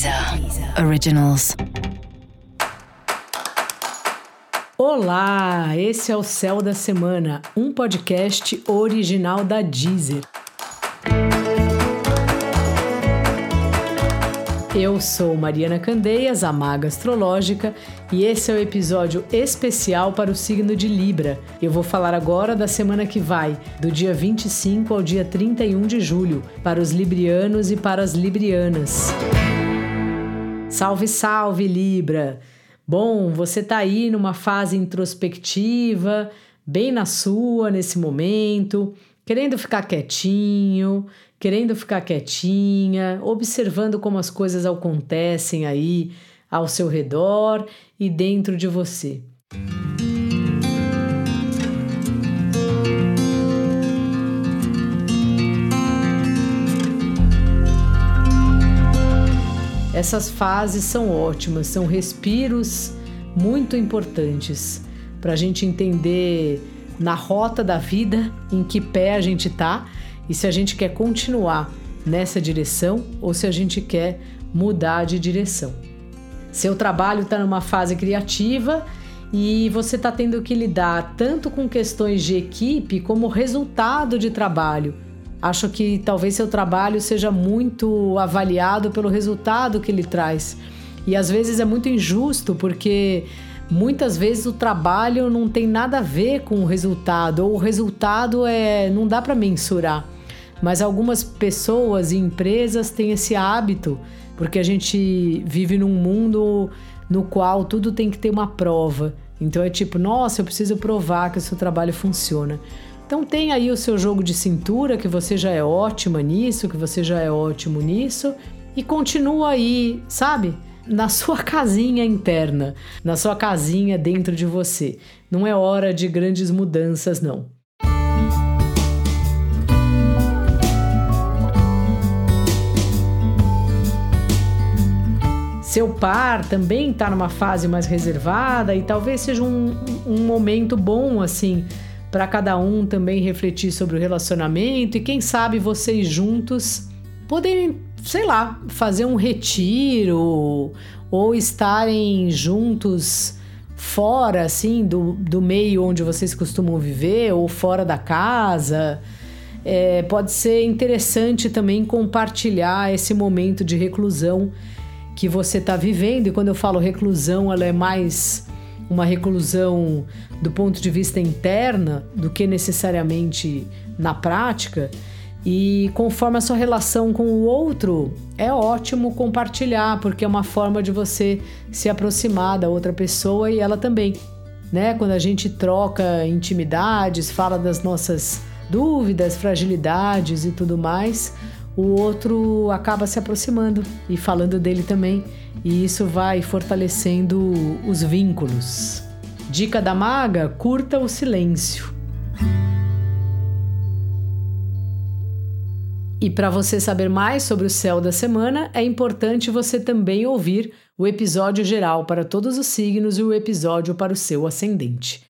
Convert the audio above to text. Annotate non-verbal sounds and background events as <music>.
Deezer Originals. Olá, esse é o Céu da Semana, um podcast original da Deezer. Eu sou Mariana Candeias, a maga astrológica, e esse é o episódio especial para o signo de Libra. Eu vou falar agora da semana que vai, do dia 25 ao dia 31 de julho, para os librianos e para as librianas. Salve, salve, Libra! Bom, você tá aí numa fase introspectiva, bem na sua nesse momento, querendo ficar quietinho, querendo ficar quietinha, observando como as coisas acontecem aí ao seu redor e dentro de você. Essas fases são ótimas, são respiros muito importantes para a gente entender na rota da vida em que pé a gente está e se a gente quer continuar nessa direção ou se a gente quer mudar de direção. Seu trabalho está numa fase criativa e você está tendo que lidar tanto com questões de equipe como resultado de trabalho Acho que talvez seu trabalho seja muito avaliado pelo resultado que ele traz. E às vezes é muito injusto, porque muitas vezes o trabalho não tem nada a ver com o resultado, ou o resultado é não dá para mensurar. Mas algumas pessoas e empresas têm esse hábito, porque a gente vive num mundo no qual tudo tem que ter uma prova. Então é tipo, nossa, eu preciso provar que o seu trabalho funciona. Então tem aí o seu jogo de cintura, que você já é ótima nisso, que você já é ótimo nisso, e continua aí, sabe? Na sua <laughs> casinha interna, na sua casinha dentro de você. Não é hora de grandes mudanças, não. Seu par também está numa fase mais reservada e talvez seja um, um momento bom assim para cada um também refletir sobre o relacionamento e quem sabe vocês juntos poderem, sei lá, fazer um retiro ou estarem juntos fora assim do, do meio onde vocês costumam viver ou fora da casa. É, pode ser interessante também compartilhar esse momento de reclusão que você está vivendo. E quando eu falo reclusão, ela é mais uma reclusão do ponto de vista interna do que necessariamente na prática. E conforme a sua relação com o outro, é ótimo compartilhar, porque é uma forma de você se aproximar da outra pessoa e ela também. Né? Quando a gente troca intimidades, fala das nossas dúvidas, fragilidades e tudo mais, o outro acaba se aproximando e falando dele também, e isso vai fortalecendo os vínculos. Dica da maga: curta o silêncio. E para você saber mais sobre o céu da semana, é importante você também ouvir o episódio geral para todos os signos e o episódio para o seu ascendente.